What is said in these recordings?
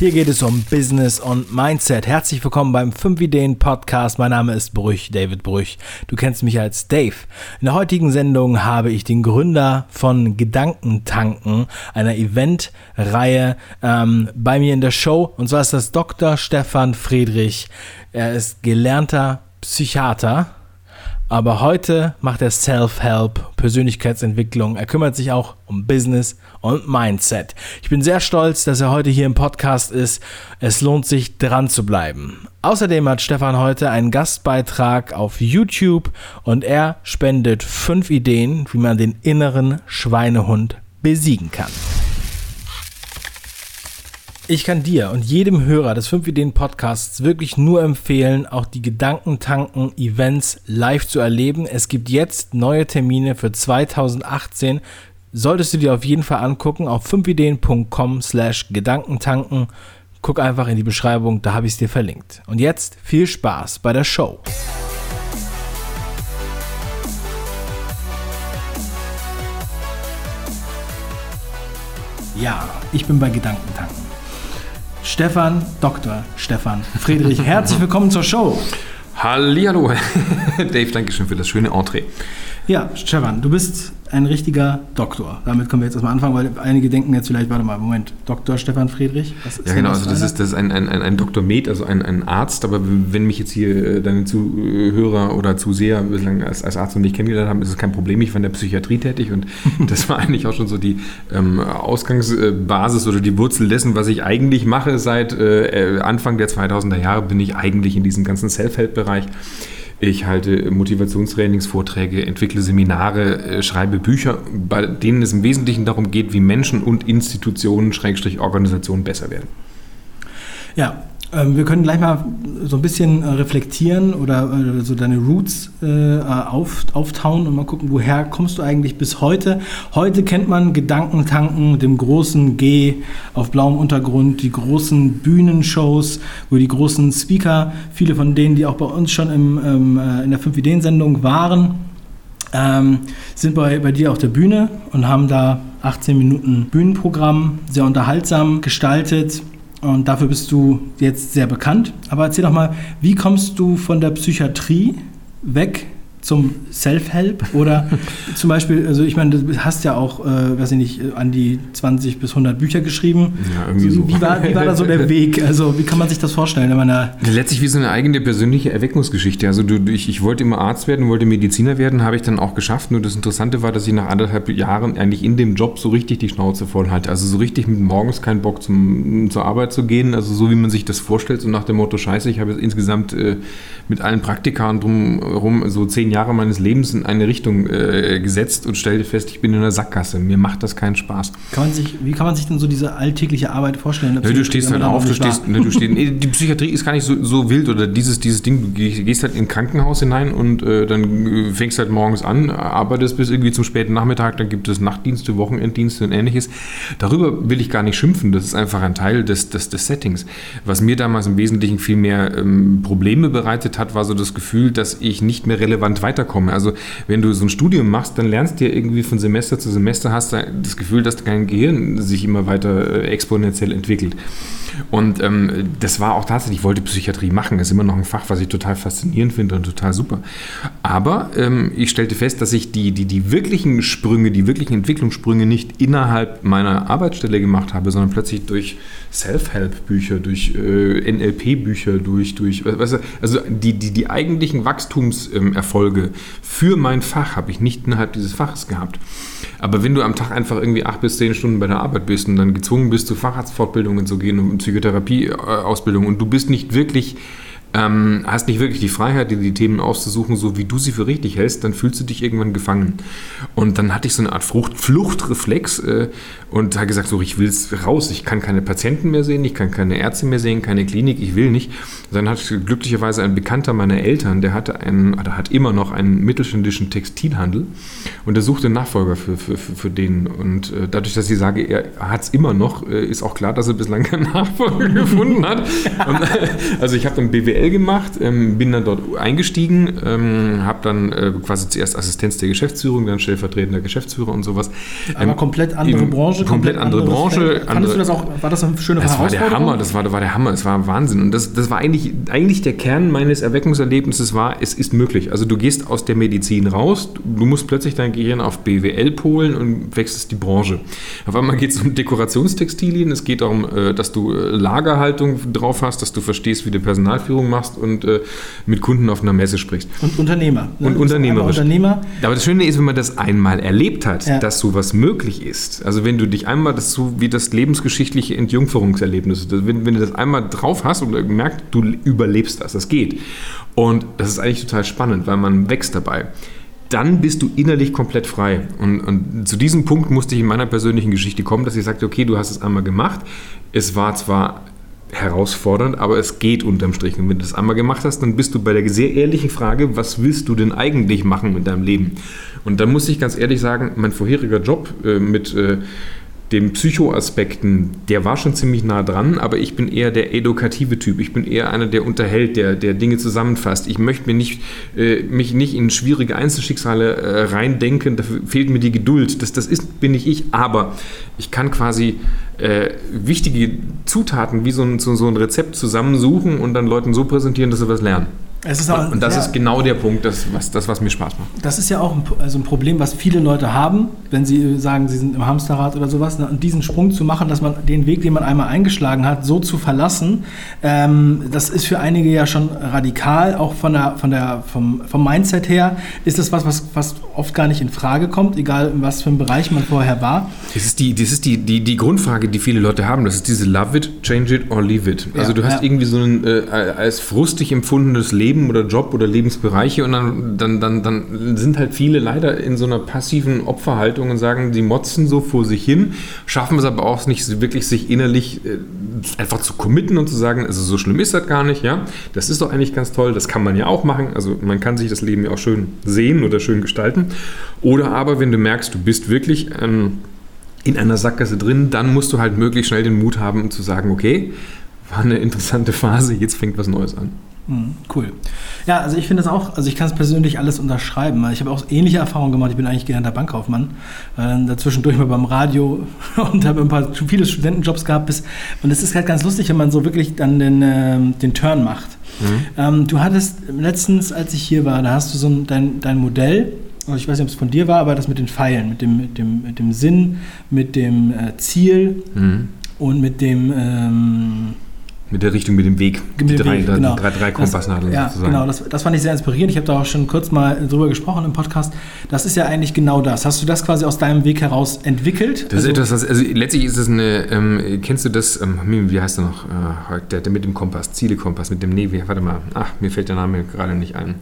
Hier geht es um Business und Mindset. Herzlich willkommen beim 5 Ideen Podcast. Mein Name ist Brüch, David Brüch. Du kennst mich als Dave. In der heutigen Sendung habe ich den Gründer von Gedankentanken, einer Eventreihe, ähm, bei mir in der Show. Und zwar ist das Dr. Stefan Friedrich. Er ist gelernter Psychiater aber heute macht er Self-Help, Persönlichkeitsentwicklung. Er kümmert sich auch um Business und Mindset. Ich bin sehr stolz, dass er heute hier im Podcast ist. Es lohnt sich dran zu bleiben. Außerdem hat Stefan heute einen Gastbeitrag auf YouTube und er spendet fünf Ideen, wie man den inneren Schweinehund besiegen kann. Ich kann dir und jedem Hörer des 5 Ideen Podcasts wirklich nur empfehlen, auch die Gedankentanken Events live zu erleben. Es gibt jetzt neue Termine für 2018. Solltest du dir auf jeden Fall angucken auf 5ideen.com slash Gedankentanken. Guck einfach in die Beschreibung, da habe ich es dir verlinkt. Und jetzt viel Spaß bei der Show. Ja, ich bin bei Gedankentanken. Stefan, Dr. Stefan Friedrich. Herzlich willkommen zur Show. Hallihallo, Dave, danke schön für das schöne Entree. Ja, Stefan, du bist ein richtiger Doktor. Damit können wir jetzt erstmal anfangen, weil einige denken jetzt vielleicht, warte mal, Moment, Dr. Stefan Friedrich? ja, genau, also das ist, das ist ein, ein, ein, Dr. Med, also ein, ein Arzt, aber wenn mich jetzt hier äh, deine Zuhörer oder Zuseher bislang als, als Arzt noch nicht kennengelernt haben, ist es kein Problem. Ich war in der Psychiatrie tätig und das war eigentlich auch schon so die ähm, Ausgangsbasis oder die Wurzel dessen, was ich eigentlich mache. Seit äh, Anfang der 2000er Jahre bin ich eigentlich in diesem ganzen Self-Help-Bereich. Ich halte Motivationstrainingsvorträge, entwickle Seminare, äh, schreibe Bücher, bei denen es im Wesentlichen darum geht, wie Menschen und Institutionen, Schrägstrich Organisationen besser werden. Ja, wir können gleich mal so ein bisschen äh, reflektieren oder äh, so deine Roots äh, auf, auftauen und mal gucken, woher kommst du eigentlich bis heute. Heute kennt man Gedankentanken dem großen G auf blauem Untergrund, die großen Bühnenshows, wo die großen Speaker, viele von denen, die auch bei uns schon im, ähm, in der 5-Ideen-Sendung waren, ähm, sind bei, bei dir auf der Bühne und haben da 18 Minuten Bühnenprogramm, sehr unterhaltsam gestaltet und dafür bist du jetzt sehr bekannt. Aber erzähl doch mal, wie kommst du von der Psychiatrie weg zum Self-Help oder zum Beispiel, also ich meine, du hast ja auch, äh, weiß ich nicht, an die 20 bis 100 Bücher geschrieben. Ja, irgendwie so. Wie war, wie war da so der Weg? Also wie kann man sich das vorstellen, wenn man da... Letztlich wie so eine eigene persönliche Erweckungsgeschichte. Also du, ich, ich wollte immer Arzt werden, wollte Mediziner werden, habe ich dann auch geschafft. Nur das Interessante war, dass ich nach anderthalb Jahren eigentlich in dem Job so richtig die Schnauze voll hatte. Also so richtig mit morgens keinen Bock zum, zur Arbeit zu gehen. Also so wie man sich das vorstellt, so nach dem Motto, scheiße, ich habe jetzt insgesamt äh, mit allen Praktikern drumherum so zehn Jahre meines Lebens in eine Richtung äh, gesetzt und stellte fest, ich bin in einer Sackgasse. Mir macht das keinen Spaß. Kann man sich, wie kann man sich denn so diese alltägliche Arbeit vorstellen? Ne, du stehst halt auf, du stehst, ne, du stehst, die Psychiatrie ist gar nicht so, so wild oder dieses, dieses Ding, du gehst halt in ein Krankenhaus hinein und äh, dann äh, fängst halt morgens an, arbeitest bis irgendwie zum späten Nachmittag, dann gibt es Nachtdienste, Wochenenddienste und ähnliches. Darüber will ich gar nicht schimpfen, das ist einfach ein Teil des, des, des Settings. Was mir damals im Wesentlichen viel mehr ähm, Probleme bereitet hat, war so das Gefühl, dass ich nicht mehr relevant weiterkomme. Also wenn du so ein Studium machst, dann lernst du ja irgendwie von Semester zu Semester, hast du das Gefühl, dass dein Gehirn sich immer weiter äh, exponentiell entwickelt. Und ähm, das war auch tatsächlich, ich wollte Psychiatrie machen, das ist immer noch ein Fach, was ich total faszinierend finde und total super. Aber ähm, ich stellte fest, dass ich die, die, die wirklichen Sprünge, die wirklichen Entwicklungssprünge nicht innerhalb meiner Arbeitsstelle gemacht habe, sondern plötzlich durch Self-Help-Bücher, durch äh, NLP-Bücher, durch, durch weißt du, also die, die, die eigentlichen Wachstumserfolge ähm, für mein Fach habe ich nicht innerhalb dieses Faches gehabt. Aber wenn du am Tag einfach irgendwie acht bis zehn Stunden bei der Arbeit bist und dann gezwungen bist, zu Facharztfortbildungen zu gehen und Psychotherapieausbildung und du bist nicht wirklich ähm, hast nicht wirklich die Freiheit, dir die Themen auszusuchen, so wie du sie für richtig hältst, dann fühlst du dich irgendwann gefangen. Und dann hatte ich so eine Art Frucht, Fluchtreflex äh, und habe gesagt, so, ich will es raus, ich kann keine Patienten mehr sehen, ich kann keine Ärzte mehr sehen, keine Klinik, ich will nicht. Dann hat glücklicherweise ein Bekannter meiner Eltern, der hatte einen, oder hat immer noch einen mittelständischen Textilhandel und der suchte Nachfolger für, für, für, für den. Und äh, dadurch, dass ich sage, er hat es immer noch, äh, ist auch klar, dass er bislang keinen Nachfolger gefunden hat. Und, also ich habe dann BWL BWL gemacht, ähm, bin dann dort eingestiegen, ähm, habe dann äh, quasi zuerst Assistenz der Geschäftsführung, dann stellvertretender Geschäftsführer und sowas. Aber Ähm, komplett andere Branche. komplett andere anderes Branche, andere- du das auch, war das eine schöne das war der Herausforderung? Hammer, das war, das war der Hammer, es war Wahnsinn. Und das, das war eigentlich, eigentlich der Kern meines Erweckungserlebnisses war, es ist möglich. Also du gehst aus der Medizin raus, du musst plötzlich dein Gehirn auf BWL polen und wechselst die Branche. Auf einmal geht es um Dekorationstextilien, es geht darum, äh, dass du äh, Lagerhaltung drauf hast, dass du verstehst, wie du Personalführung machst und äh, mit Kunden auf einer Messe sprichst. Und Unternehmer. ne? Und unternehmerisch. Unternehmer. Aber das Schöne ist, wenn man das einmal erlebt hat, Ja. dass sowas möglich ist. Also wenn du dich einmal, das so wie das lebensgeschichtliche Entjungferungserlebnis, wenn, wenn du das einmal drauf hast und merkst, du überlebst das, das geht. Und das ist eigentlich total spannend, weil man wächst dabei. Dann bist du innerlich komplett frei. Und, und zu diesem Punkt musste ich in meiner persönlichen Geschichte kommen, dass ich sagte, okay, du hast es einmal gemacht. Es war zwar herausfordernd, aber es geht unterm Strich. Und wenn du das einmal gemacht hast, dann bist du bei der sehr ehrlichen Frage, was willst du denn eigentlich machen mit deinem Leben? Und dann muss ich ganz ehrlich sagen, mein vorheriger Job äh, mit äh, den Psychoaspekten, der war schon ziemlich nah dran, aber ich bin eher der edukative Typ. Ich bin eher einer, der unterhält, der, der Dinge zusammenfasst. Ich möchte mir nicht, äh, mich nicht in schwierige Einzelschicksale äh, reindenken, dafür fehlt mir die Geduld. Das, das ist, bin nicht ich, aber ich kann quasi äh, wichtige Zutaten wie so ein, so, so ein Rezept zusammensuchen und dann Leuten so präsentieren, dass sie was lernen. Auch, Und das ja, ist genau der Punkt, das, was, das, was mir Spaß macht. Das ist ja auch ein, also ein Problem, was viele Leute haben, wenn sie sagen, sie sind im Hamsterrad oder sowas. Ne? Und diesen Sprung zu machen, dass man den Weg, den man einmal eingeschlagen hat, so zu verlassen, ähm, das ist für einige ja schon radikal. Auch von der, von der, vom, vom Mindset her ist das was, was, was oft gar nicht in Frage kommt, egal in was für einem Bereich man vorher war. Das ist, die, das ist die, die, die Grundfrage, die viele Leute haben. Das ist diese Love it, change it or leave it. Also Ja, du hast ja. irgendwie so ein äh, als frustig empfundenes Leben oder Job oder Lebensbereiche und dann, dann, dann, dann sind halt viele leider in so einer passiven Opferhaltung und sagen, sie motzen so vor sich hin, schaffen es aber auch nicht wirklich, sich innerlich äh, einfach zu committen und zu sagen, also so schlimm ist das gar nicht, ja. Das ist doch eigentlich ganz toll, das kann man ja auch machen. Also man kann sich das Leben ja auch schön sehen oder schön gestalten. Oder aber, wenn du merkst, du bist wirklich ähm, in einer Sackgasse drin, dann musst du halt möglichst schnell den Mut haben, zu sagen, okay, war eine interessante Phase, jetzt fängt was Neues an. Hm, cool. Ja, also ich finde das auch, also ich kann es persönlich alles unterschreiben. Ich habe auch ähnliche Erfahrungen gemacht. Ich bin eigentlich gelernter Bankkaufmann. Äh, dazwischendurch mal beim Radio und habe ein paar viele Studentenjobs gehabt. Bis, und es ist halt ganz lustig, wenn man so wirklich dann den, ähm, den Turn macht. Ähm, du hattest letztens, als ich hier war, da hast du so ein, dein, dein Modell, also ich weiß nicht, ob es von dir war, aber das mit den Pfeilen, mit dem, mit dem, mit dem Sinn, mit dem äh, Ziel und mit dem ähm, Mit der Richtung, mit dem Weg. mit die dem drei, Weg, genau. drei, drei Kompassnadeln Ja, sozusagen. genau, das, das fand ich sehr inspirierend. Ich habe da auch schon kurz mal drüber gesprochen im Podcast. Das ist ja eigentlich genau das. Hast du das quasi aus deinem Weg heraus entwickelt? Das Also- ist etwas, was, also letztlich ist es eine, ähm, kennst du das, ähm, wie heißt der noch, äh, der, der mit dem Kompass, Ziele-Kompass, mit dem, nee, wie, warte mal, ach, mir fällt der Name gerade nicht ein.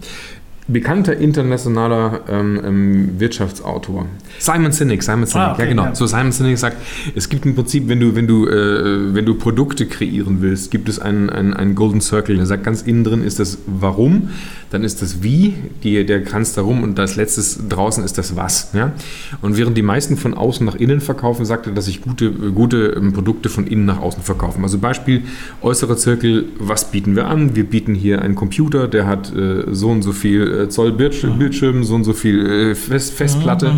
Bekannter internationaler ähm, ähm, Wirtschaftsautor. Simon Sinek, Simon Sinek, Ah, okay, ja genau. ja. So Simon Sinek sagt, es gibt im Prinzip, wenn du, wenn du, äh, wenn du Produkte kreieren willst, gibt es einen, einen, einen Golden Circle. Der sagt, ganz innen drin ist das Warum, dann ist das Wie, die, der Kranz darum und das letztes draußen ist das Was. Ja? Und während die meisten von außen nach innen verkaufen, sagt er, dass sich gute, gute ähm, Produkte von innen nach außen verkaufen. Also Beispiel, äußerer Zirkel, was bieten wir an? Wir bieten hier einen Computer, der hat äh, so und so viel äh, Zoll Bildschirm, Bildschirm, so und so viel äh, Fest, Festplatte.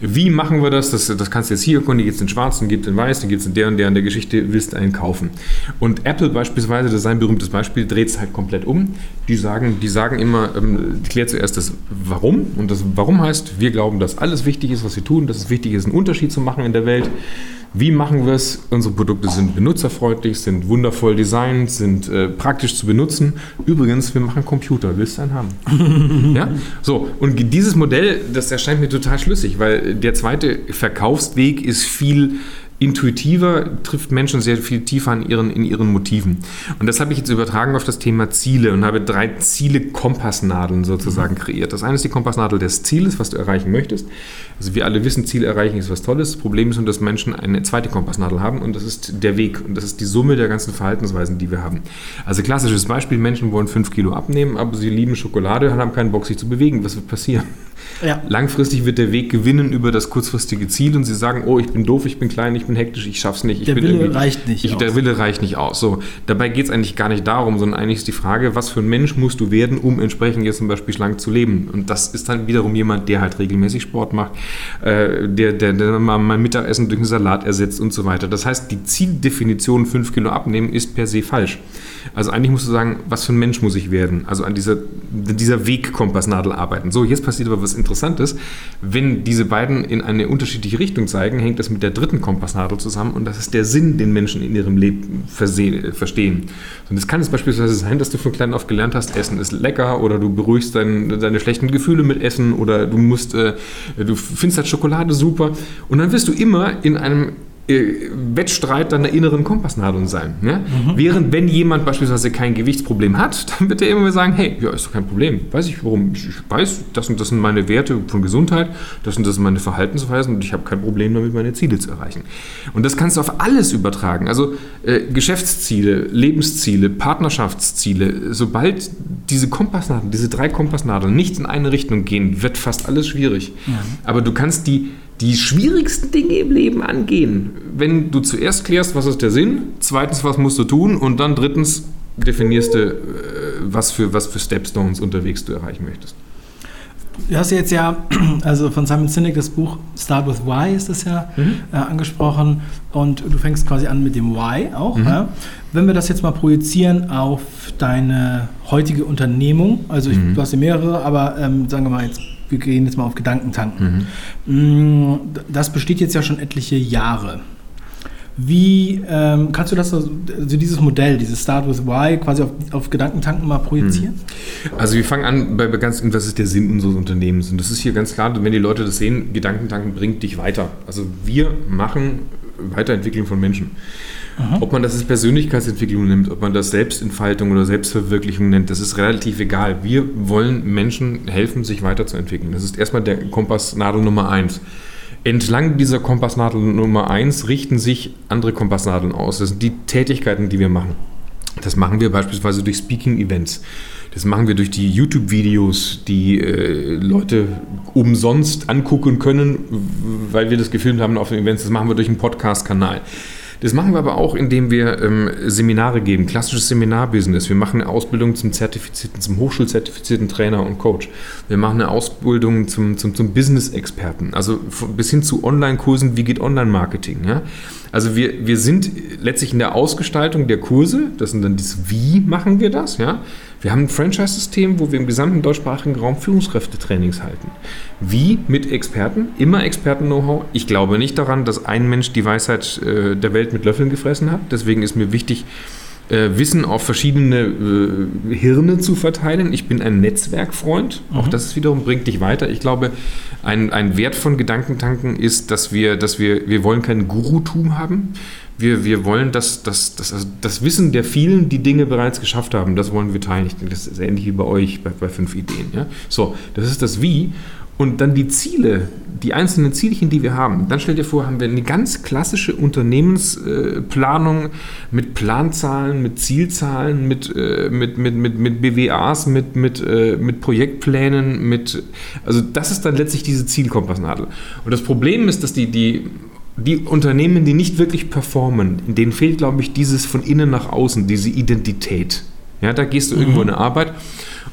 Wie machen wir das? das? Das kannst du jetzt hier erkunden, gibt es in schwarz, den gibt es in weiß, den gibt es in der und der und der Geschichte, willst du einen kaufen. Und Apple beispielsweise, das ist ein berühmtes Beispiel, dreht es halt komplett um. Die sagen, die sagen immer, ähm, klärt zuerst das Warum. Und das Warum heißt, wir glauben, dass alles wichtig ist, was wir tun, dass es wichtig ist, einen Unterschied zu machen in der Welt. Wie machen wir es? Unsere Produkte sind benutzerfreundlich, sind wundervoll designt, sind äh, praktisch zu benutzen. Übrigens, wir machen Computer. Willst du einen haben? ja? So, und dieses Modell, das erscheint mir total schlüssig, weil der zweite Verkaufsweg ist viel intuitiver, trifft Menschen sehr viel tiefer in ihren, in ihren Motiven. Und das habe ich jetzt übertragen auf das Thema Ziele und habe drei Ziele-Kompassnadeln sozusagen kreiert. Das eine ist die Kompassnadel des Zieles, was du erreichen möchtest. Also wir alle wissen, Ziele erreichen ist was Tolles. Das Problem ist nur, dass Menschen eine zweite Kompassnadel haben und das ist der Weg. Und das ist die Summe der ganzen Verhaltensweisen, die wir haben. Also klassisches Beispiel, Menschen wollen 5 Kilo abnehmen, aber sie lieben Schokolade und haben keinen Bock, sich zu bewegen. Was wird passieren? Ja. Langfristig wird der Weg gewinnen über das kurzfristige Ziel und sie sagen, oh, ich bin doof, ich bin klein, ich bin hektisch, ich schaff's nicht. der Wille reicht nicht. Ich, der Wille reicht nicht aus. So, dabei geht es eigentlich gar nicht darum, sondern eigentlich ist die Frage, was für ein Mensch musst du werden, um entsprechend jetzt zum Beispiel schlank zu leben. Und das ist dann wiederum jemand, der halt regelmäßig Sport macht, äh, der, der, der mal mein Mittagessen durch einen Salat ersetzt und so weiter. Das heißt, die Zieldefinition 5 Kilo abnehmen ist per se falsch. Also eigentlich musst du sagen, was für ein Mensch muss ich werden? Also an dieser, dieser Wegkompassnadel arbeiten. So, jetzt passiert aber was Interessantes. Wenn diese beiden in eine unterschiedliche Richtung zeigen, hängt das mit der dritten Kompassnadel zusammen und das ist der Sinn, den Menschen in ihrem Leben verstehen. Und es kann es beispielsweise sein, dass du von klein auf gelernt hast, Essen ist lecker oder du beruhigst dein, deine schlechten Gefühle mit Essen oder du musst, äh, du findest halt Schokolade super und dann wirst du immer in einem Wettstreit deiner inneren Kompassnadeln sein. Ne? Mhm. Während wenn jemand beispielsweise kein Gewichtsproblem hat, dann wird er immer sagen, hey, ja, ist doch kein Problem. Weiß ich warum? Ich weiß, das und das sind meine Werte von Gesundheit, das und das sind meine Verhaltensweisen und ich habe kein Problem damit, meine Ziele zu erreichen. Und das kannst du auf alles übertragen. Also äh, Geschäftsziele, Lebensziele, Partnerschaftsziele. Sobald diese Kompassnadeln, diese drei Kompassnadeln nicht in eine Richtung gehen, wird fast alles schwierig. Ja. Aber du kannst die die schwierigsten Dinge im Leben angehen, wenn du zuerst klärst, was ist der Sinn, zweitens, was musst du tun und dann drittens definierst du, äh, was für, was für Stepstones unterwegs du erreichen möchtest. Du hast jetzt ja, also von Simon Sinek das Buch Start with Why ist das ja mhm. äh, angesprochen und du fängst quasi an mit dem Why auch. Mhm. Ja? Wenn wir das jetzt mal projizieren auf deine heutige Unternehmung, also ich, mhm. du hast ja mehrere, aber ähm, sagen wir mal jetzt wir gehen jetzt mal auf Gedankentanken. Mhm. Mm, das besteht jetzt ja schon etliche Jahre. Wie ähm, kannst du das, also dieses Modell, dieses Start with Why, quasi auf, auf Gedankentanken mal projizieren? Mhm. Also wir fangen an bei ganz, was ist der Sinn unseres Unternehmens? Und das ist hier ganz klar, wenn die Leute das sehen, Gedankentanken bringt dich weiter. Also wir machen Weiterentwicklung von Menschen. Aha. Ob man das als Persönlichkeitsentwicklung nimmt, ob man das Selbstentfaltung oder Selbstverwirklichung nennt, das ist relativ egal. Wir wollen Menschen helfen, sich weiterzuentwickeln. Das ist erstmal der Kompassnadel Nummer eins. Entlang dieser Kompassnadel Nummer eins richten sich andere Kompassnadeln aus. Das sind die Tätigkeiten, die wir machen. Das machen wir beispielsweise durch Speaking-Events. Das machen wir durch die YouTube-Videos, die äh, Leute umsonst angucken können, weil wir das gefilmt haben auf den Events. Das machen wir durch einen Podcast-Kanal. Das machen wir aber auch, indem wir ähm, Seminare geben, klassisches Seminarbusiness. Wir machen eine Ausbildung zum zertifizierten, zum hochschulzertifizierten Trainer und Coach. Wir machen eine Ausbildung zum, zum, zum Business-Experten, also bis hin zu Online-Kursen, wie geht Online-Marketing. Ja? Also wir, wir sind letztlich in der Ausgestaltung der Kurse, das sind dann das Wie machen wir das, ja. Wir haben ein Franchise-System, wo wir im gesamten deutschsprachigen Raum Führungskräftetrainings halten. Wie mit Experten, immer Experten-Know-how. Ich glaube nicht daran, dass ein Mensch die Weisheit äh, der Welt mit Löffeln gefressen hat. Deswegen ist mir wichtig, äh, Wissen auf verschiedene äh, Hirne zu verteilen. Ich bin ein Netzwerkfreund. Mhm. Auch das wiederum bringt dich weiter. Ich glaube, ein, ein Wert von Gedankentanken ist, dass wir, dass wir, wir wollen kein Gurutum haben. Wir, wir wollen das, das, das, also das Wissen der vielen, die Dinge bereits geschafft haben, das wollen wir teilen. Ich denke, das ist ähnlich wie bei euch bei, bei fünf Ideen. Ja? So, das ist das Wie. Und dann die Ziele, die einzelnen Zielchen, die wir haben. Dann stell dir vor, haben wir eine ganz klassische Unternehmensplanung mit Planzahlen, mit Zielzahlen, mit, äh, mit, mit, mit, mit BWAs, mit, mit, äh, mit Projektplänen, mit. Also, das ist dann letztlich diese Zielkompassnadel. Und das Problem ist, dass die, die die Unternehmen, die nicht wirklich performen, denen fehlt, glaube ich, dieses von innen nach außen, diese Identität. Ja, da gehst du mhm. irgendwo in eine Arbeit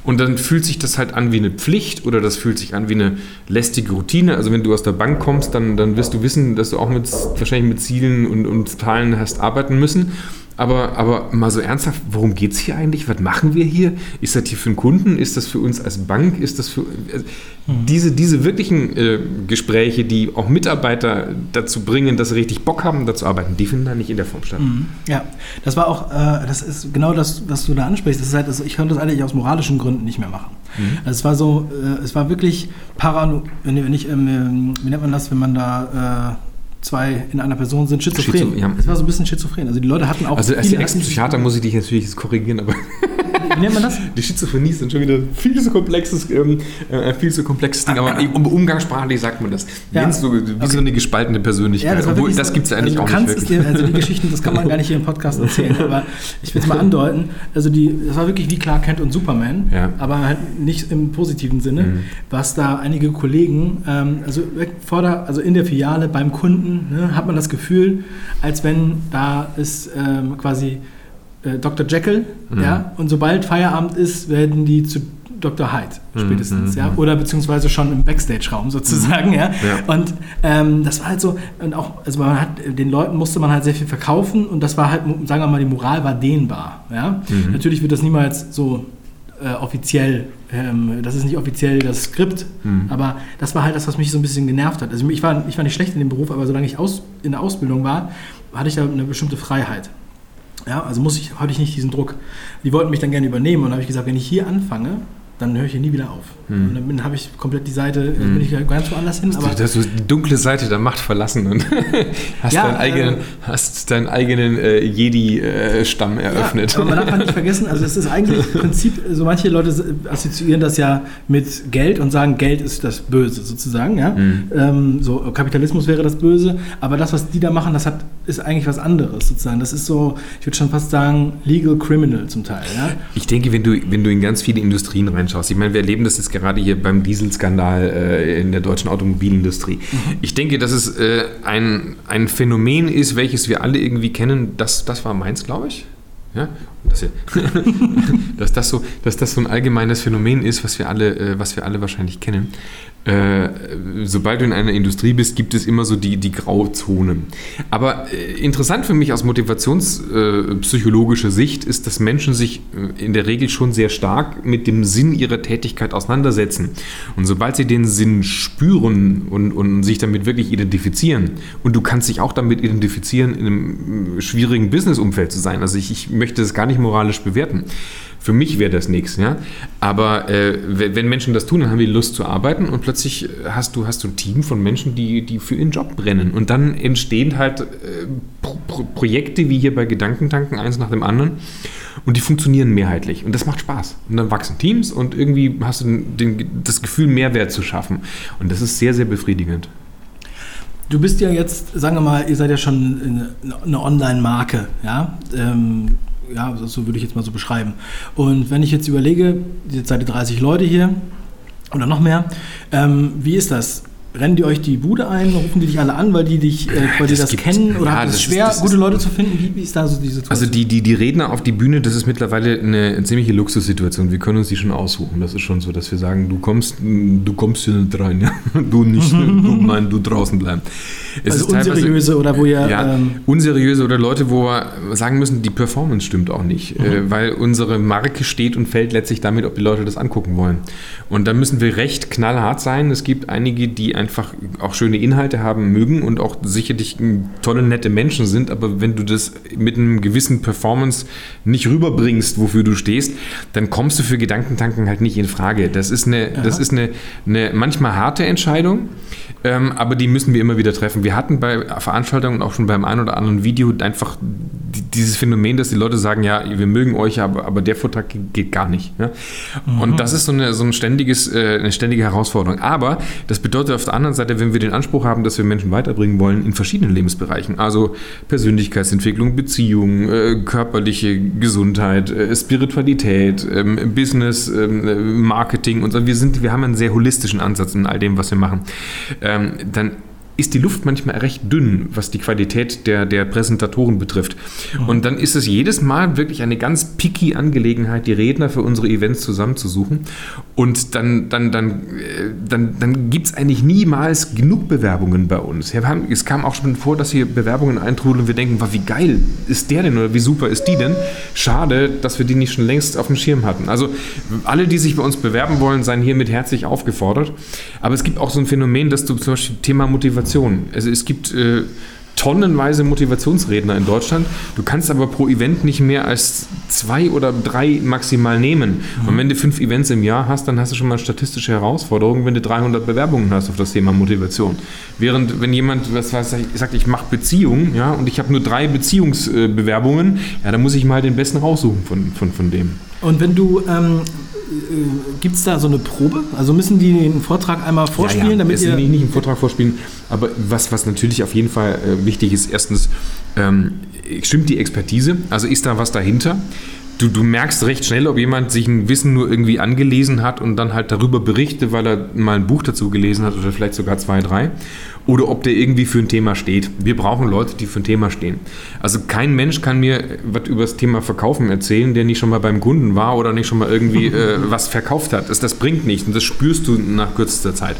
und dann fühlt sich das halt an wie eine Pflicht oder das fühlt sich an wie eine lästige Routine. Also wenn du aus der Bank kommst, dann, dann wirst du wissen, dass du auch mit, wahrscheinlich mit Zielen und, und Zahlen hast arbeiten müssen. Aber, aber mal so ernsthaft, worum geht es hier eigentlich? Was machen wir hier? Ist das hier für einen Kunden? Ist das für uns als Bank? Ist das für also mhm. diese, diese wirklichen äh, Gespräche, die auch Mitarbeiter dazu bringen, dass sie richtig Bock haben, dazu arbeiten, die finden da nicht in der Form statt. Mhm. Ja, das war auch, äh, das ist genau das, was du da ansprichst. Das ist halt, also ich könnte das eigentlich aus moralischen Gründen nicht mehr machen. Mhm. Also es war so, äh, es war wirklich parano, wenn, wenn ich, ähm, wie nennt man das, wenn man da äh, zwei in einer Person sind schizophren. Schizo, ja. Das war so ein bisschen schizophren. Also die Leute hatten auch. Also als Ex-Psychiater muss ich dich natürlich korrigieren, aber. Wie nennt man das? Die Schizophrenie ist dann schon wieder viel zu komplexes, ähm, äh, viel zu komplexes Ding, aber um, umgangssprachlich sagt man das. Ja. So, wie okay. so eine gespaltene Persönlichkeit. Ja, das, Obwohl, das gibt es ja eigentlich also auch nicht wirklich. Dir, also die Geschichten, das kann man gar nicht hier im Podcast erzählen, aber ich will es mal andeuten. Also die, das war wirklich wie Clark Kent und Superman, ja. aber halt nicht im positiven Sinne, mhm. was da einige Kollegen, ähm, also vor der, also in der Filiale beim Kunden, ne, hat man das Gefühl, als wenn da ist ähm, quasi äh, Dr. Jekyll, mhm. ja, und sobald Feierabend ist, werden die zu Dr. Hyde mhm, spätestens, mhm. ja, oder beziehungsweise schon im Backstage-Raum sozusagen, mhm. ja. ja. Und ähm, das war halt so, und auch, also man hat, den Leuten musste man halt sehr viel verkaufen und das war halt, sagen wir mal, die Moral war dehnbar, ja. Mhm. Natürlich wird das niemals so äh, offiziell, ähm, das ist nicht offiziell das Skript, mhm. aber das war halt das, was mich so ein bisschen genervt hat. Also ich war, ich war nicht schlecht in dem Beruf, aber solange ich aus, in der Ausbildung war, hatte ich da eine bestimmte Freiheit. Ja, also muss ich, hatte ich nicht diesen Druck. Die wollten mich dann gerne übernehmen und habe ich gesagt, wenn ich hier anfange, dann höre ich hier nie wieder auf. Hm. Und dann habe ich komplett die Seite, hm. bin ich ganz woanders hin. Aber du hast die dunkle Seite der Macht verlassen und hast, ja, deinen eigenen, äh, hast deinen eigenen äh, Jedi-Stamm äh, eröffnet. Ja, aber man darf nicht vergessen, also es ist eigentlich im Prinzip, so manche Leute assoziieren das ja mit Geld und sagen, Geld ist das Böse sozusagen. Ja? Hm. Ähm, so Kapitalismus wäre das Böse, aber das, was die da machen, das hat, ist eigentlich was anderes sozusagen. Das ist so, ich würde schon fast sagen, legal criminal zum Teil. Ja? Ich denke, wenn du, wenn du in ganz viele Industrien reinschaust, ich meine, wir erleben das jetzt gerade hier beim Dieselskandal äh, in der deutschen Automobilindustrie. Mhm. Ich denke, dass es äh, ein, ein Phänomen ist, welches wir alle irgendwie kennen. Das, das war meins, glaube ich. Ja? Dass, dass, das so, dass das so ein allgemeines Phänomen ist, was wir alle, äh, was wir alle wahrscheinlich kennen. Äh, sobald du in einer Industrie bist, gibt es immer so die, die Grauzone. Aber äh, interessant für mich aus motivationspsychologischer Sicht ist, dass Menschen sich äh, in der Regel schon sehr stark mit dem Sinn ihrer Tätigkeit auseinandersetzen. Und sobald sie den Sinn spüren und, und sich damit wirklich identifizieren, und du kannst dich auch damit identifizieren, in einem äh, schwierigen Businessumfeld zu sein. Also ich, ich möchte das gar nicht moralisch bewerten. Für mich wäre das nichts, ja. Aber äh, wenn Menschen das tun, dann haben die Lust zu arbeiten und plötzlich hast du, hast du ein Team von Menschen, die, die für ihren Job brennen. Und dann entstehen halt äh, Pro Projekte wie hier bei Gedankentanken, eins nach dem anderen. Und die funktionieren mehrheitlich. Und das macht Spaß. Und dann wachsen Teams und irgendwie hast du den, das Gefühl, Mehrwert zu schaffen. Und das ist sehr, sehr befriedigend. Du bist ja jetzt, sagen wir mal, ihr seid ja schon eine Online-Marke, ja. Ähm, ja, so würde ich jetzt mal so beschreiben. Und wenn ich jetzt überlege, jetzt seid ihr 30 Leute hier oder noch mehr, ähm, wie ist das? Rennen die euch die Bude ein? Rufen die dich alle an, weil die dich, äh, weil das die das gibt, kennen? Oder ja, es schwer, ist, gute Leute zu finden? Wie, wie, ist da so die Situation? Also die, die, die Redner auf die Bühne, das ist mittlerweile eine, ziemliche Luxussituation. Wir können uns die schon aussuchen. Das ist schon so, dass wir sagen, du kommst, du kommst hier nicht rein, ja? Du nicht, du, nein, du draußen bleiben. Es also unseriöse oder wo ihr... Ja, ähm, unseriöse oder Leute, wo wir sagen müssen, die Performance stimmt auch nicht. Mhm. Äh, weil unsere Marke steht und fällt letztlich damit, ob die Leute das angucken wollen. Und da müssen wir recht knallhart sein. Es gibt einige, die einfach auch schöne Inhalte haben mögen und auch sicherlich tolle, nette Menschen sind, aber wenn du das mit einem gewissen Performance nicht rüberbringst, wofür du stehst, dann kommst du für Gedankentanken halt nicht in Frage. Das ist eine, das ist eine, eine manchmal harte Entscheidung, ähm, aber die müssen wir immer wieder treffen. Wir hatten bei Veranstaltungen auch schon beim einen oder anderen Video einfach dieses Phänomen, dass die Leute sagen, ja, wir mögen euch, aber, aber der Vortrag geht gar nicht. Ja? Mhm. Und das ist so, eine, so ein ständiges, äh, eine ständige Herausforderung. Aber das bedeutet auf der anderen Seite, wenn wir den Anspruch haben, dass wir Menschen weiterbringen wollen in verschiedenen Lebensbereichen, also Persönlichkeitsentwicklung, Beziehungen, äh, körperliche Gesundheit, äh, Spiritualität, ähm, Business, ähm, Marketing und so. Wir, sind, wir haben einen sehr holistischen Ansatz in all dem, was wir machen. Ähm, dann ist die Luft manchmal recht dünn, was die Qualität der, der Präsentatoren betrifft. Mhm. Und dann ist es jedes Mal wirklich eine ganz picky Angelegenheit, die Redner für unsere Events zusammenzusuchen. Und dann, dann, dann, äh, dann, dann gibt es eigentlich niemals genug Bewerbungen bei uns. Es kam auch schon vor, dass hier Bewerbungen eintrudeln und wir denken, wie geil ist der denn oder wie super ist die denn? Schade, dass wir die nicht schon längst auf dem Schirm hatten. Also alle, die sich bei uns bewerben wollen, seien hiermit herzlich aufgefordert. Aber es gibt auch so ein Phänomen, dass du zum Beispiel Thema Motivation Motivation. Also es gibt äh, tonnenweise Motivationsredner in Deutschland. Du kannst aber pro Event nicht mehr als zwei oder drei maximal nehmen. Mhm. Und wenn du fünf Events im Jahr hast, dann hast du schon mal statistische Herausforderungen, wenn du 300 Bewerbungen hast auf das Thema Motivation. Während wenn jemand was weiß, sagt, ich mache Beziehungen, ja, und ich habe nur drei Beziehungsbewerbungen, ja, dann muss ich mal den besten raussuchen von, von, von dem. Und wenn du ähm gibt es da so eine Probe? Also müssen die den Vortrag einmal vorspielen, ja, ja. damit ihr... Nicht, im Vortrag vorspielen, aber was, was natürlich auf jeden Fall äh, wichtig ist, erstens, ähm, stimmt die Expertise? Also ist da was dahinter? Du, du, merkst recht schnell, ob jemand sich ein Wissen nur irgendwie angelesen hat und dann halt darüber berichtet, weil er mal ein Buch dazu gelesen hat oder vielleicht sogar zwei, drei oder ob der irgendwie für ein Thema steht. Wir brauchen Leute, die für ein Thema stehen. Also kein Mensch kann mir was über das Thema Verkaufen erzählen, der nicht schon mal beim Kunden war oder nicht schon mal irgendwie äh, was verkauft hat. Das, das bringt nichts und das spürst du nach kürzester Zeit.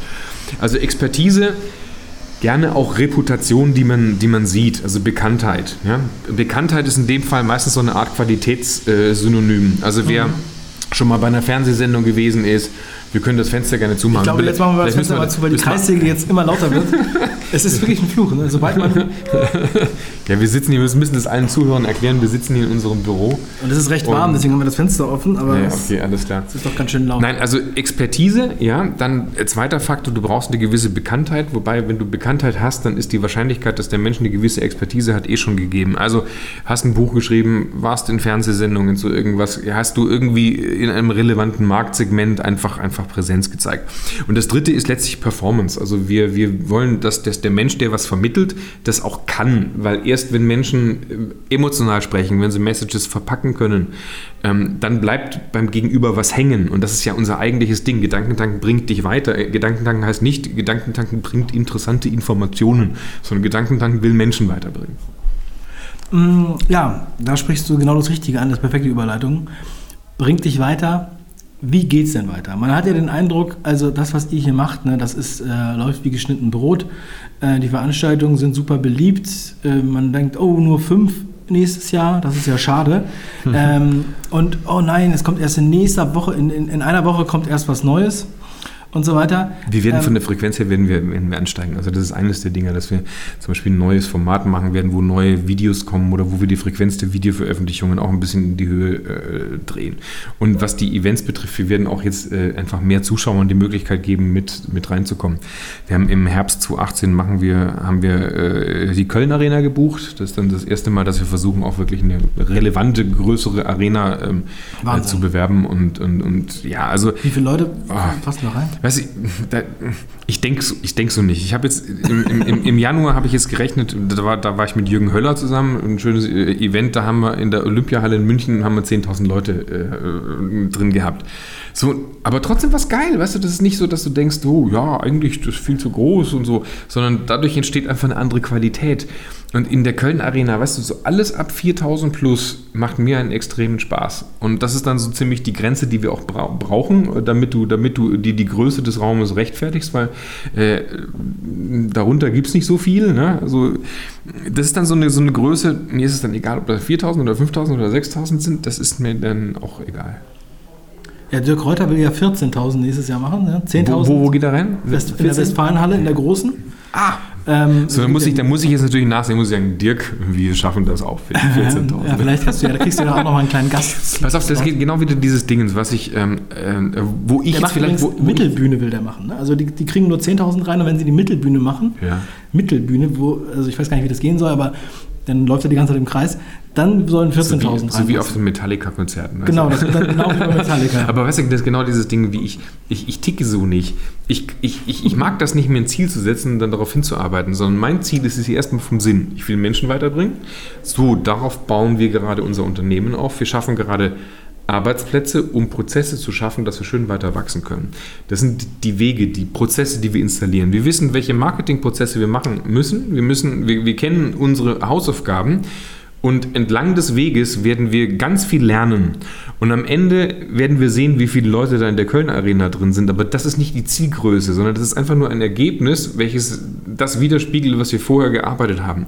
Also Expertise, gerne auch Reputation, die man, die man sieht, also Bekanntheit. Ja? Bekanntheit ist in dem Fall meistens so eine Art Qualitätssynonym. also wer mhm. schon mal bei einer Fernsehsendung gewesen ist, wir können das Fenster gerne zumachen. Ich glaube, jetzt machen wir das Fenster mal zu, weil die Kreissäge jetzt immer lauter wird. es ist wirklich ein Fluch. Ne? Sobald man ja, wir sitzen hier, wir müssen das allen Zuhörern erklären, wir sitzen hier in unserem Büro. Und es ist recht warm, deswegen haben wir das Fenster offen. Aber ja, okay, alles klar. Es ist doch ganz schön laut. Nein, also Expertise, ja, dann zweiter Faktor, du brauchst eine gewisse Bekanntheit. Wobei, wenn du Bekanntheit hast, dann ist die Wahrscheinlichkeit, dass der Mensch eine gewisse Expertise hat, eh schon gegeben. Also hast ein Buch geschrieben, warst in Fernsehsendungen, so irgendwas, hast du irgendwie in einem relevanten Marktsegment einfach, einfach einfach Präsenz gezeigt. Und das dritte ist letztlich Performance. Also wir, wir wollen, dass, dass der Mensch, der was vermittelt, das auch kann. Weil erst wenn Menschen äh, emotional sprechen, wenn sie Messages verpacken können, ähm, dann bleibt beim Gegenüber was hängen. Und das ist ja unser eigentliches Ding. Gedankentanken bringt dich weiter. Äh, Gedankentanken heißt nicht, Gedankentanken bringt interessante Informationen, sondern Gedankentanken will Menschen weiterbringen. Mm, ja, da sprichst du genau das Richtige an, das perfekte Überleitung. Bringt dich weiter, wie geht es denn weiter? Man hat ja den Eindruck, also das, was ihr hier macht, ne, das ist, äh, läuft wie geschnitten Brot. Äh, die Veranstaltungen sind super beliebt. Äh, man denkt, oh, nur fünf nächstes Jahr, das ist ja schade. ähm, und oh nein, es kommt erst in nächster Woche, in, in, in einer Woche kommt erst was Neues und so weiter. Wir werden ähm, von der Frequenz her werden wir, werden wir ansteigen. Also das ist eines der Dinge, dass wir zum Beispiel ein neues Format machen werden, wo neue Videos kommen oder wo wir die Frequenz der Videoveröffentlichungen auch ein bisschen in die Höhe äh, drehen. Und was die Events betrifft, wir werden auch jetzt äh, einfach mehr Zuschauern die Möglichkeit geben, mit, mit reinzukommen. Wir haben im Herbst 2018 machen wir, haben wir äh, die Köln Arena gebucht. Das ist dann das erste Mal, dass wir versuchen, auch wirklich eine relevante, größere Arena ähm, äh, zu bewerben. Und, und, und ja, also. Wie viele Leute oh, passen da rein? Weiß ich, da, ich denke ich denk so nicht. Ich habe jetzt im, im, im Januar habe ich jetzt gerechnet, da war, da war ich mit Jürgen Höller zusammen, ein schönes äh, Event, da haben wir in der Olympiahalle in München haben wir 10.000 Leute äh, drin gehabt. So, aber trotzdem was geil, weißt du, das ist nicht so, dass du denkst, oh ja, eigentlich das ist viel zu groß und so, sondern dadurch entsteht einfach eine andere Qualität. Und in der Köln Arena, weißt du, so alles ab 4000 plus macht mir einen extremen Spaß. Und das ist dann so ziemlich die Grenze, die wir auch bra brauchen, damit du, damit du die, die Größe des Raumes rechtfertigst, weil äh, darunter gibt es nicht so viel. Ne? Also, das ist dann so eine, so eine Größe, mir ist es dann egal, ob das 4000 oder 5000 oder 6000 sind, das ist mir dann auch egal. Ja, Dirk Reuter will ja 14.000 nächstes Jahr machen. Ne? 10.000. Wo, wo, geht er rein? West, in der Westfalenhalle, in der großen. Ah, ähm, so, dann muss, ich, dann muss ich jetzt natürlich nachsehen, muss ich sagen, Dirk, wir schaffen das auch für die 14.000. ja, vielleicht hast du ja, da kriegst du ja auch noch mal einen kleinen Gast. Pass auf, das geht genau wieder dieses Ding, was ich, ähm, äh, wo ich der jetzt vielleicht... Wo, wo Mittelbühne will der machen. Ne? Also die, die kriegen nur 10.000 rein und wenn sie die Mittelbühne machen, ja. Mittelbühne, wo, also ich weiß gar nicht, wie das gehen soll, aber dann läuft er die ganze Zeit im Kreis. Dann sollen 14.000 rein. So wie auf den Metallica-Konzerten. Genau, das genau wie bei Metallica. Aber weißt du, das ist genau dieses Ding, wie ich, ich, ich ticke so nicht. Ich, ich, ich, ich mag das nicht, mir ein Ziel zu setzen und dann darauf hinzuarbeiten, sondern mein Ziel ist es erstmal vom Sinn. Ich will Menschen weiterbringen. So, darauf bauen wir gerade unser Unternehmen auf. Wir schaffen gerade Arbeitsplätze, um Prozesse zu schaffen, dass wir schön weiter wachsen können. Das sind die Wege, die Prozesse, die wir installieren. Wir wissen, welche Marketingprozesse wir machen müssen. Wir, müssen, wir, wir kennen unsere Hausaufgaben und entlang des Weges werden wir ganz viel lernen. Und am Ende werden wir sehen, wie viele Leute da in der Köln Arena drin sind. Aber das ist nicht die Zielgröße, sondern das ist einfach nur ein Ergebnis, welches das widerspiegelt, was wir vorher gearbeitet haben.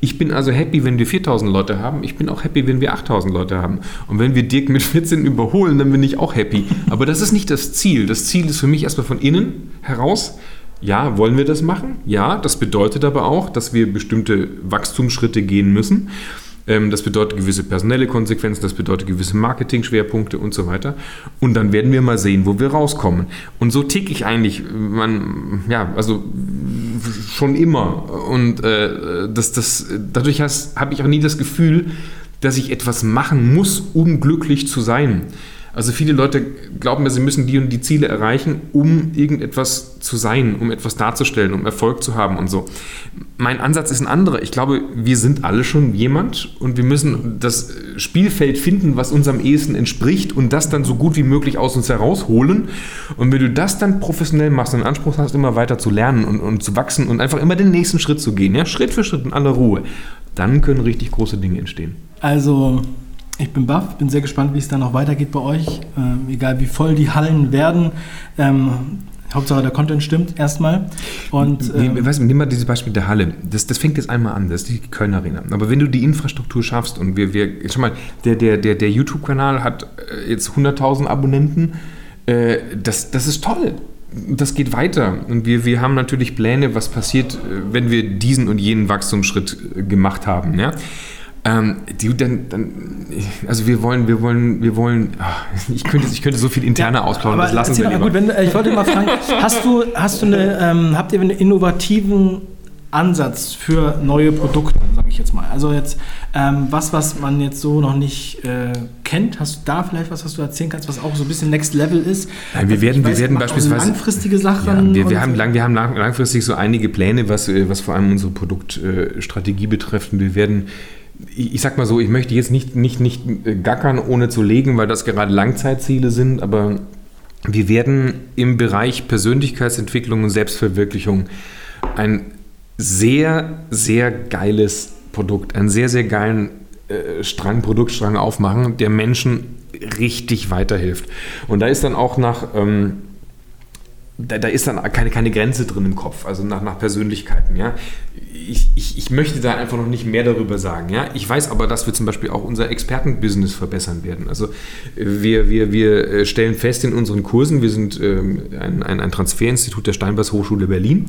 Ich bin also happy, wenn wir 4000 Leute haben. Ich bin auch happy, wenn wir 8000 Leute haben. Und wenn wir Dirk mit 14 überholen, dann bin ich auch happy. Aber das ist nicht das Ziel. Das Ziel ist für mich erstmal von innen heraus Ja, wollen wir das machen? Ja, das bedeutet aber auch, dass wir bestimmte Wachstumsschritte gehen müssen. Ähm, das bedeutet gewisse personelle Konsequenzen, das bedeutet gewisse Marketing-Schwerpunkte und so weiter. Und dann werden wir mal sehen, wo wir rauskommen. Und so tick ich eigentlich, man, ja, also schon immer. Und äh, das, das, dadurch habe ich auch nie das Gefühl, dass ich etwas machen muss, um glücklich zu sein. Also viele Leute glauben ja, sie müssen die und die Ziele erreichen, um irgendetwas zu sein, um etwas darzustellen, um Erfolg zu haben und so. Mein Ansatz ist ein anderer. Ich glaube, wir sind alle schon jemand und wir müssen das Spielfeld finden, was unserem ehesten entspricht und das dann so gut wie möglich aus uns herausholen. Und wenn du das dann professionell machst und den Anspruch hast, immer weiter zu lernen und, und zu wachsen und einfach immer den nächsten Schritt zu gehen, ja, Schritt für Schritt in aller Ruhe, dann können richtig große Dinge entstehen. Also ich bin baff, bin sehr gespannt, wie es dann noch weitergeht bei euch. Ähm, egal wie voll die Hallen werden. Ähm, Hauptsache der Content stimmt erstmal. Und, ähm, nee, weißt, nimm mal dieses Beispiel der Halle. Das, das fängt jetzt einmal an, das ist die Köln Arena. Aber wenn du die Infrastruktur schaffst und wir, wir schau mal, der, der, der, der YouTube-Kanal hat äh, jetzt 100.000 Abonnenten, äh, das, das ist toll das geht weiter. Und wir, wir haben natürlich Pläne, was passiert, äh, wenn wir diesen und jenen Wachstumsschritt äh, gemacht haben. Ja? Ähm, die, dann, dann, also wir wollen, wir wollen, wir wollen, ach, ich, könnte, ich könnte so viel interner ja, ausplaudern, das lassen wir lieber. Gut, wenn, ich wollte mal fragen, hast du, hast du eine, ähm, habt ihr einen innovativen Ansatz für neue Produkte, sage ich jetzt mal? Also jetzt ähm, was, was man jetzt so noch nicht äh, kennt, hast du da vielleicht was, was du erzählen kannst, was auch so ein bisschen Next Level ist? Nein, wir werden, weiß, wir werden beispielsweise langfristige Sachen. Ja, wir, wir haben, lang, wir haben langfristig so einige Pläne, was, äh, was vor allem unsere Produktstrategie betrifft. Wir werden ich sag mal so, ich möchte jetzt nicht, nicht, nicht gackern, ohne zu legen, weil das gerade Langzeitziele sind, aber wir werden im Bereich Persönlichkeitsentwicklung und Selbstverwirklichung ein sehr, sehr geiles Produkt, einen sehr, sehr geilen äh, Strang, Produktstrang aufmachen, der Menschen richtig weiterhilft. Und da ist dann auch nach. Ähm, da, da, ist dann keine, keine Grenze drin im Kopf, also nach, nach Persönlichkeiten. Ja? Ich, ich, ich möchte da einfach noch nicht mehr darüber sagen. Ja? Ich weiß aber, dass wir zum Beispiel auch unser Expertenbusiness verbessern werden. Also wir, wir, wir äh, stellen fest in unseren Kursen, wir sind ähm, ein, ein, Transferinstitut der Steinbers Hochschule Berlin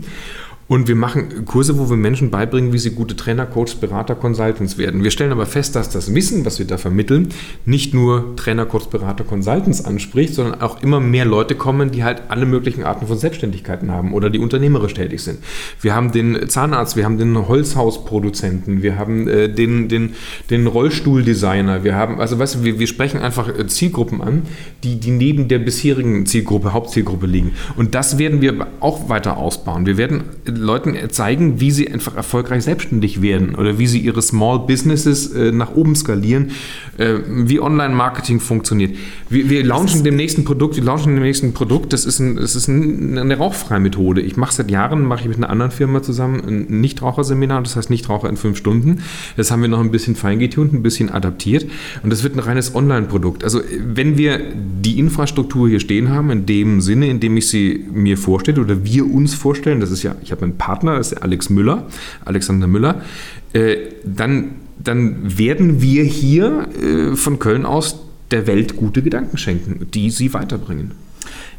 und wir machen Kurse, wo wir Menschen beibringen, wie sie gute Trainer, Coaches, Berater, Consultants werden. Wir stellen aber fest, dass das Wissen, was wir da vermitteln, nicht nur Trainer, Coaches, Berater, Consultants anspricht, sondern auch immer mehr Leute kommen, die halt alle möglichen Arten von Selbstständigkeiten haben oder die unternehmerisch tätig sind. Wir haben den Zahnarzt, wir haben den Holzhausproduzenten, wir haben äh, den, den, den Rollstuhldesigner, wir haben, also weißt du, wir, wir sprechen einfach äh, Zielgruppen an, die, die neben der bisherigen Zielgruppe, Hauptzielgruppe liegen. Und das werden wir auch weiter ausbauen. Wir werden Leuten zeigen, wie sie einfach erfolgreich selbstständig werden oder wie sie ihre Small Businesses äh, nach oben skalieren, äh, wie Online-Marketing funktioniert. Wir, wir launchen dem nächsten Produkt, wir launchen dem nächsten Produkt, das ist, ein, das ist ein, eine rauchfreie Methode. Ich mache seit Jahren, mache ich mit einer anderen Firma zusammen ein Nichtraucherseminar, das heißt Nichtraucher in fünf Stunden. Das haben wir noch ein bisschen feingetunt, ein bisschen adaptiert und das wird ein reines Online-Produkt. Also wenn wir die Infrastruktur hier stehen haben, in dem Sinne, in dem ich sie mir vorstelle oder wir uns vorstellen, das ist ja, ich habe einen Partner, das ist Alex Müller, Alexander Müller, äh, dann, dann werden wir hier äh, von Köln aus der Welt gute Gedanken schenken, die sie weiterbringen.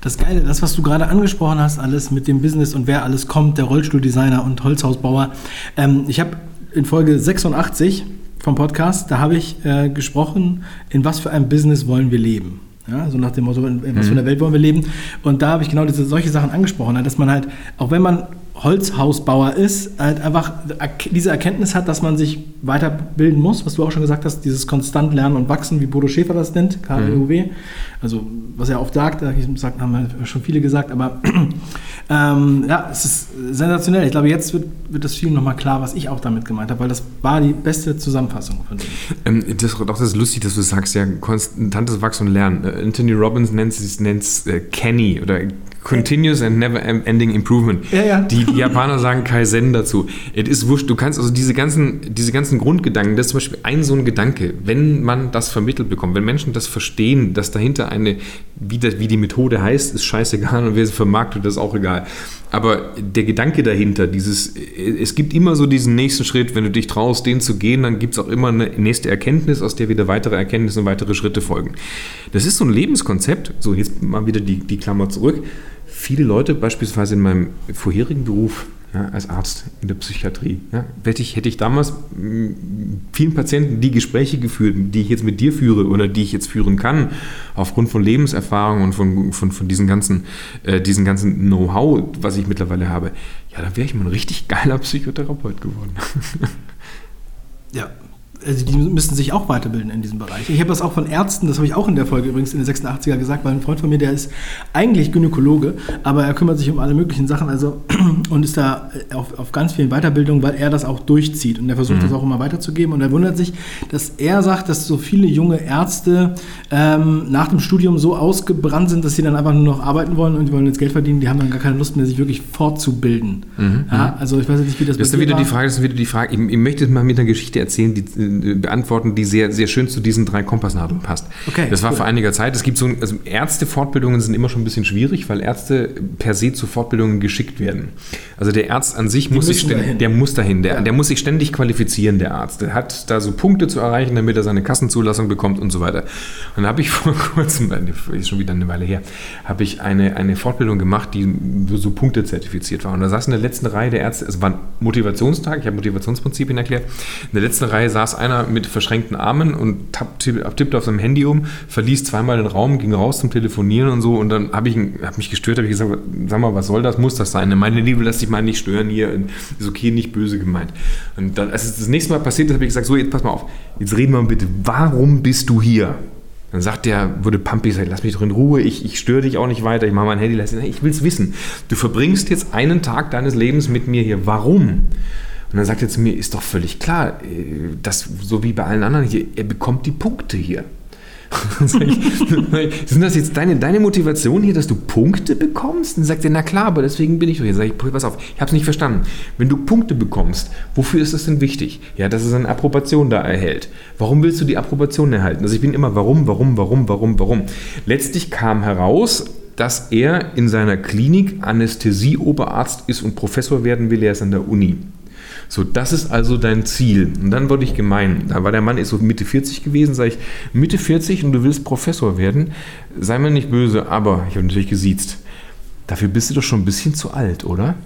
Das Geile, das, was du gerade angesprochen hast, alles mit dem Business und wer alles kommt, der Rollstuhldesigner und Holzhausbauer. Ähm, ich habe in Folge 86 vom Podcast, da habe ich äh, gesprochen, in was für einem Business wollen wir leben. Ja, so nach dem Motto, in was für einer mhm. Welt wollen wir leben. Und da habe ich genau diese, solche Sachen angesprochen, dass man halt, auch wenn man Holzhausbauer ist, halt einfach diese Erkenntnis hat, dass man sich weiterbilden muss, was du auch schon gesagt hast, dieses konstant Lernen und Wachsen, wie Bodo Schäfer das nennt, KLUW. Mhm. Also, was er oft sagt, sagt, haben schon viele gesagt, aber ähm, ja, es ist sensationell. Ich glaube, jetzt wird, wird das vielen nochmal klar, was ich auch damit gemeint habe, weil das war die beste Zusammenfassung von dem. Ähm, das, auch das ist lustig, dass du sagst, ja, konstantes Wachsen und Lernen. Äh, Anthony Robbins nennt es äh, Kenny oder Continuous and Never Ending Improvement. Ja, ja. Die, die Japaner sagen Kaizen dazu. Es ist wurscht, du kannst also diese ganzen, diese ganzen Grundgedanken, das ist zum Beispiel ein so ein Gedanke, wenn man das vermittelt bekommt, wenn Menschen das verstehen, dass dahinter eine, wie, das, wie die Methode heißt, ist scheißegal und wer sie vermarktet, ist auch egal. Aber der Gedanke dahinter, dieses, es gibt immer so diesen nächsten Schritt, wenn du dich traust, den zu gehen, dann gibt es auch immer eine nächste Erkenntnis, aus der wieder weitere Erkenntnisse und weitere Schritte folgen. Das ist so ein Lebenskonzept, so jetzt mal wieder die, die Klammer zurück viele Leute, beispielsweise in meinem vorherigen Beruf, ja, als Arzt in der Psychiatrie. Ja. Hätte, ich, hätte ich damals vielen Patienten die Gespräche geführt, die ich jetzt mit dir führe oder die ich jetzt führen kann, aufgrund von Lebenserfahrung und von, von, von diesen ganzen, äh, ganzen Know-how, was ich mittlerweile habe, ja, dann wäre ich mal ein richtig geiler Psychotherapeut geworden. ja, also die müssen sich auch weiterbilden in diesem Bereich. Ich habe das auch von Ärzten, das habe ich auch in der Folge übrigens in den 86er gesagt, weil ein Freund von mir, der ist eigentlich Gynäkologe, aber er kümmert sich um alle möglichen Sachen also, und ist da äh, auf, auf ganz vielen Weiterbildungen, weil er das auch durchzieht und er versucht mhm. das auch immer weiterzugeben und er wundert sich, dass er sagt, dass so viele junge Ärzte ähm, nach dem Studium so ausgebrannt sind, dass sie dann einfach nur noch arbeiten wollen und die wollen jetzt Geld verdienen, die haben dann gar keine Lust mehr, sich wirklich fortzubilden. Mhm. Ja, also ich weiß nicht, wie das, das ist. Wieder die Frage, das ist wieder die Frage, ich, ich möchte mal mit einer Geschichte erzählen, die äh, beantworten, die sehr, sehr schön zu diesen drei Kompassnadeln passt. Okay, das war cool. vor einiger Zeit. Es gibt so, also Ärztefortbildungen sind immer schon ein bisschen schwierig, weil Ärzte per se zu Fortbildungen geschickt werden. Also der Arzt an sich die muss sich ständig, der muss dahin, der, ja. der muss sich ständig qualifizieren, der Arzt. Der hat da so Punkte zu erreichen, damit er seine Kassenzulassung bekommt und so weiter. Und da habe ich vor kurzem, ist schon wieder eine Weile her, habe ich eine, eine Fortbildung gemacht, die so Punkte zertifiziert war. Und da saß in der letzten Reihe der Ärzte, es war ein Motivationstag, ich habe Motivationsprinzipien erklärt. In der letzten Reihe saß einer mit verschränkten Armen und tippte auf seinem Handy um, verließ zweimal den Raum, ging raus zum Telefonieren und so. Und dann habe ich hab mich gestört, habe ich gesagt, sag mal, was soll das? Muss das sein? Meine Liebe, lass dich mal nicht stören hier. Ist okay, nicht böse gemeint. Und dann, als es das nächste Mal passiert ist, habe ich gesagt, so, jetzt pass mal auf, jetzt reden wir mal bitte, warum bist du hier? Dann sagt der, würde Pampi sagen, lass mich doch in Ruhe, ich, ich störe dich auch nicht weiter, ich mache mein Handy, ich will es wissen. Du verbringst jetzt einen Tag deines Lebens mit mir hier. Warum? Und dann sagt er zu mir, ist doch völlig klar, äh, dass so wie bei allen anderen hier, er bekommt die Punkte hier. sind das jetzt deine, deine Motivation hier, dass du Punkte bekommst? Und dann sagt er, na klar, aber deswegen bin ich doch hier. Sag ich, pass auf, ich habe es nicht verstanden. Wenn du Punkte bekommst, wofür ist das denn wichtig? Ja, dass es eine Approbation da erhält. Warum willst du die Approbation erhalten? Also ich bin immer, warum, warum, warum, warum, warum. Letztlich kam heraus, dass er in seiner Klinik Anästhesieoberarzt ist und Professor werden will. Er ist an der Uni. So, das ist also dein Ziel. Und dann wurde ich gemein. Da war der Mann ist so Mitte 40 gewesen, sage ich, Mitte 40 und du willst Professor werden, sei mir nicht böse, aber ich habe natürlich gesiezt. Dafür bist du doch schon ein bisschen zu alt, oder?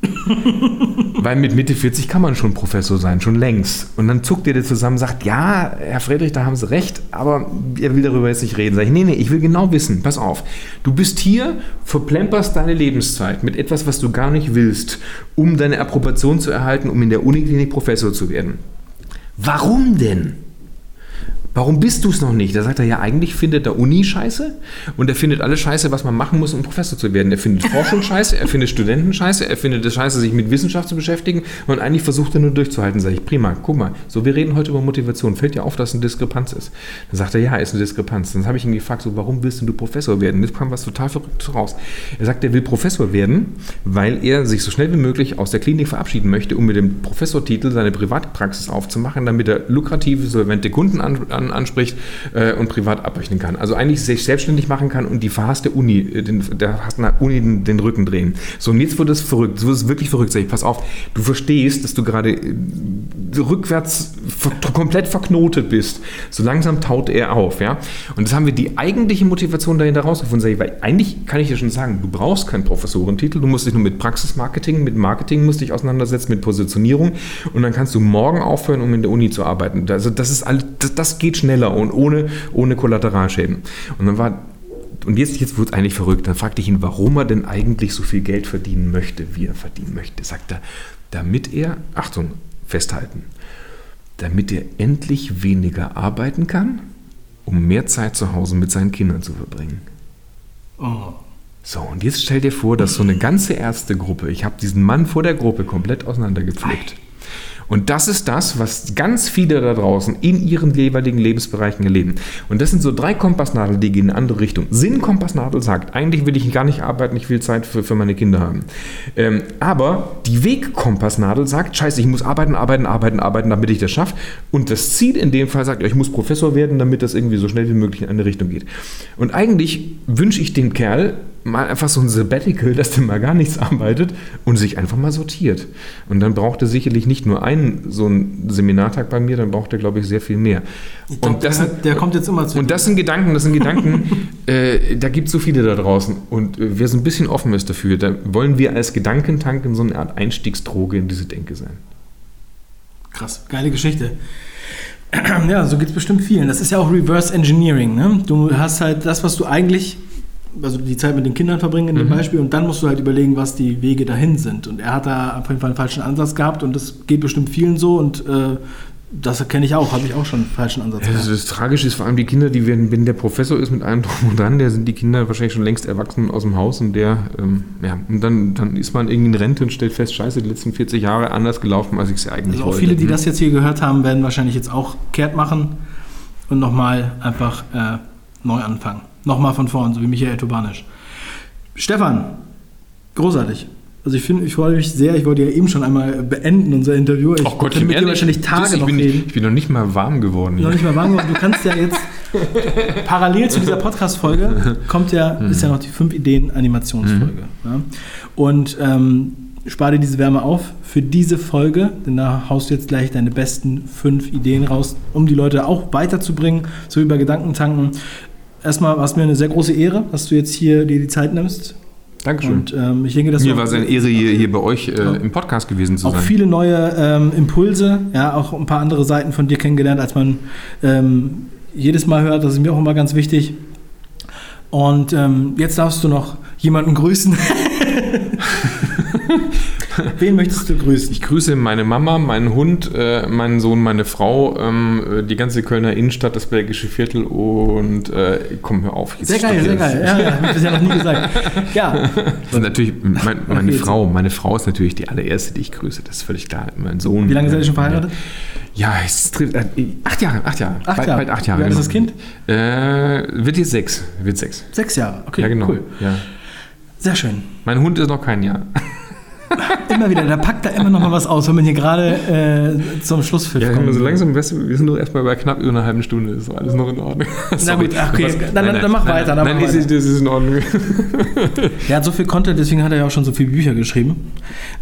Weil mit Mitte 40 kann man schon Professor sein, schon längst. Und dann zuckt ihr der zusammen und sagt, ja, Herr Friedrich, da haben Sie recht, aber er will darüber jetzt nicht reden. Sag ich, nee, nee, ich will genau wissen, pass auf. Du bist hier, verplemperst deine Lebenszeit mit etwas, was du gar nicht willst, um deine Approbation zu erhalten, um in der Uniklinik Professor zu werden. Warum denn? Warum bist du es noch nicht? Da sagt er, ja, eigentlich findet er Uni scheiße und er findet alles scheiße, was man machen muss, um Professor zu werden. Er findet Forschung scheiße, er findet Studenten scheiße, er findet es scheiße, sich mit Wissenschaft zu beschäftigen und eigentlich versucht er nur durchzuhalten. Sag ich, prima, guck mal, so wir reden heute über Motivation. Fällt dir auf, dass eine Diskrepanz ist? Dann sagt er, ja, ist eine Diskrepanz. Dann habe ich ihn gefragt, so, warum willst du Professor werden? Jetzt kam was total Verrücktes raus. Er sagt, er will Professor werden, weil er sich so schnell wie möglich aus der Klinik verabschieden möchte, um mit dem Professortitel seine Privatpraxis aufzumachen, damit er lukrative, solvente Kunden an, an anspricht äh, und privat abrechnen kann. Also eigentlich sich selbstständig machen kann und die verhasste Uni, äh, den, der hassten Uni den, den, Rücken drehen. So, und jetzt wird es verrückt. So wird es wirklich verrückt. Sag ich, pass auf, du verstehst, dass du gerade äh, rückwärts komplett verknotet bist. So langsam taut er auf, ja. Und das haben wir die eigentliche Motivation dahinter rausgefunden. Sag ich, weil eigentlich kann ich dir schon sagen, du brauchst keinen Professorentitel, du musst dich nur mit Praxismarketing, mit Marketing musst dich auseinandersetzen, mit Positionierung und dann kannst du morgen aufhören, um in der Uni zu arbeiten. Also das ist alles, das geht schneller und ohne, ohne Kollateralschäden. Und dann war und jetzt, jetzt wird es eigentlich verrückt. Dann fragte ich ihn, warum er denn eigentlich so viel Geld verdienen möchte, wie er verdienen möchte. Sagt er, damit er, Achtung, festhalten, damit er endlich weniger arbeiten kann, um mehr Zeit zu Hause mit seinen Kindern zu verbringen. Oh. So, und jetzt stell dir vor, dass so eine ganze Ärztegruppe, ich habe diesen Mann vor der Gruppe komplett auseinandergepflegt. Und das ist das, was ganz viele da draußen in ihren jeweiligen Lebensbereichen erleben. Und das sind so drei Kompassnadeln, die gehen in eine andere Richtung. Sinnkompassnadel sagt, eigentlich will ich gar nicht arbeiten, ich will Zeit für, für meine Kinder haben. Ähm, aber die Wegkompassnadel sagt, scheiße, ich muss arbeiten, arbeiten, arbeiten, arbeiten, damit ich das schaffe. Und das Ziel in dem Fall sagt, ich muss Professor werden, damit das irgendwie so schnell wie möglich in eine Richtung geht. Und eigentlich wünsche ich dem Kerl mal einfach so ein Sabbatical, dass der mal gar nichts arbeitet und sich einfach mal sortiert. Und dann braucht er sicherlich nicht nur einen so einen Seminartag bei mir, dann braucht er, glaube ich, sehr viel mehr. Glaub, und das, der, der, kommt jetzt immer zu. Und das sind Gedanken, das sind Gedanken, äh, da gibt es so viele da draußen. Und äh, wer so ein bisschen offen ist dafür, da wollen wir als Gedankentank in so eine Art Einstiegsdroge in diese Denke sein. Krass, geile Geschichte. Ja, so geht es bestimmt vielen. Das ist ja auch Reverse Engineering. Ne? Du hast halt das, was du eigentlich, also die Zeit mit den Kindern verbringen in dem mhm. Beispiel, und dann musst du halt überlegen, was die Wege dahin sind. Und er hat da auf jeden Fall einen falschen Ansatz gehabt und das geht bestimmt vielen so und äh, das kenne ich auch, habe ich auch schon einen falschen Ansatz. Ja, das, das Tragische ist vor allem die Kinder, die werden, wenn der Professor ist mit allem drum und dran, der sind die Kinder wahrscheinlich schon längst erwachsen aus dem Haus und der, ähm, ja, und dann, dann ist man irgendwie in Rente und stellt fest, scheiße, die letzten 40 Jahre anders gelaufen, als ich es eigentlich also auch wollte. viele, die mhm. das jetzt hier gehört haben, werden wahrscheinlich jetzt auch kehrt machen und nochmal einfach äh, neu anfangen. Nochmal von vorn, so wie Michael Tobanisch. Stefan, großartig. Also ich finde, ich freue mich sehr. Ich wollte ja eben schon einmal beenden unser Interview. Ich oh Gott, könnte mit dir wahrscheinlich Tage ich noch bin, reden. Ich bin noch nicht mal warm geworden. Noch nicht mal warm geworden. Du kannst ja jetzt parallel zu dieser Podcast-Folge kommt ja, ist ja noch die 5 Ideen Animationsfolge. Mhm. Ja? Und ähm, spare dir diese Wärme auf für diese Folge, denn da haust du jetzt gleich deine besten fünf Ideen raus, um die Leute auch weiterzubringen, so über Gedankentanken. Erstmal war es mir eine sehr große Ehre, dass du jetzt hier dir die Zeit nimmst Dankeschön. Und ähm, ich denke, dass Mir war es eine Ehre, hier, hier bei euch äh, im Podcast gewesen zu auch sein. Auch viele neue ähm, Impulse, ja, auch ein paar andere Seiten von dir kennengelernt, als man ähm, jedes Mal hört. Das ist mir auch immer ganz wichtig. Und ähm, jetzt darfst du noch jemanden grüßen. Wen möchtest du grüßen? Ich grüße meine Mama, meinen Hund, äh, meinen Sohn, meine Frau, ähm, die ganze Kölner Innenstadt, das Bergische Viertel und äh, komm, hör auf. Sehr geil, sehr geil. Ja, ja, hab ich ja noch nie gesagt. Ja. Das ist natürlich mein, meine okay, Frau. Meine Frau ist natürlich die allererste, die ich grüße. Das ist völlig klar. Mein Sohn. Wie lange seid ihr schon verheiratet? Ja, es trifft äh, acht Jahre, acht Jahre. Acht bald, Jahre. bald acht Jahre. Wie alt ist das Kind? Äh, wird jetzt sechs. Wird sechs. Sechs Jahre, okay. Ja, genau. Cool. Ja. Sehr schön. Mein Hund ist noch kein Jahr. immer wieder, da packt da immer noch mal was aus, wenn man hier gerade äh, zum Schlusspfiff ja, kommt. So langsam, wir sind doch erstmal bei knapp über einer halben Stunde, ist alles noch in Ordnung. Na gut, okay, was, dann, nein, dann, mach nein, weiter. Dann nein, mach ist, das ist in Ordnung. er hat so viel Content, deswegen hat er ja auch schon so viele Bücher geschrieben.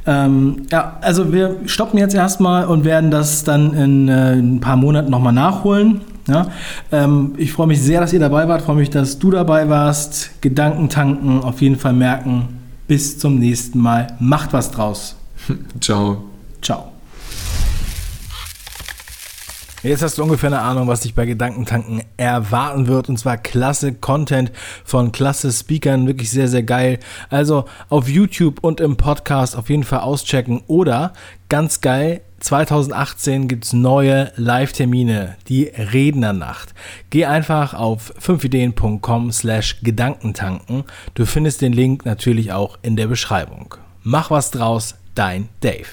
Ähm, ja, also wir stoppen jetzt erstmal und werden das dann in äh, ein paar Monaten nochmal nachholen. Ja, ähm, ich freue mich sehr, dass ihr dabei wart, freue mich, dass du dabei warst. Gedanken tanken, auf jeden Fall merken, bis zum nächsten Mal. Macht was draus. Ciao. Ciao. Jetzt hast du ungefähr eine Ahnung, was dich bei Gedankentanken erwarten wird. Und zwar klasse Content von klasse Speakern. Wirklich sehr, sehr geil. Also auf YouTube und im Podcast auf jeden Fall auschecken. Oder ganz geil, 2018 gibt es neue Live-Termine, die Rednernacht. Geh einfach auf 5ideen.com slash Gedankentanken. Du findest den Link natürlich auch in der Beschreibung. Mach was draus, dein Dave.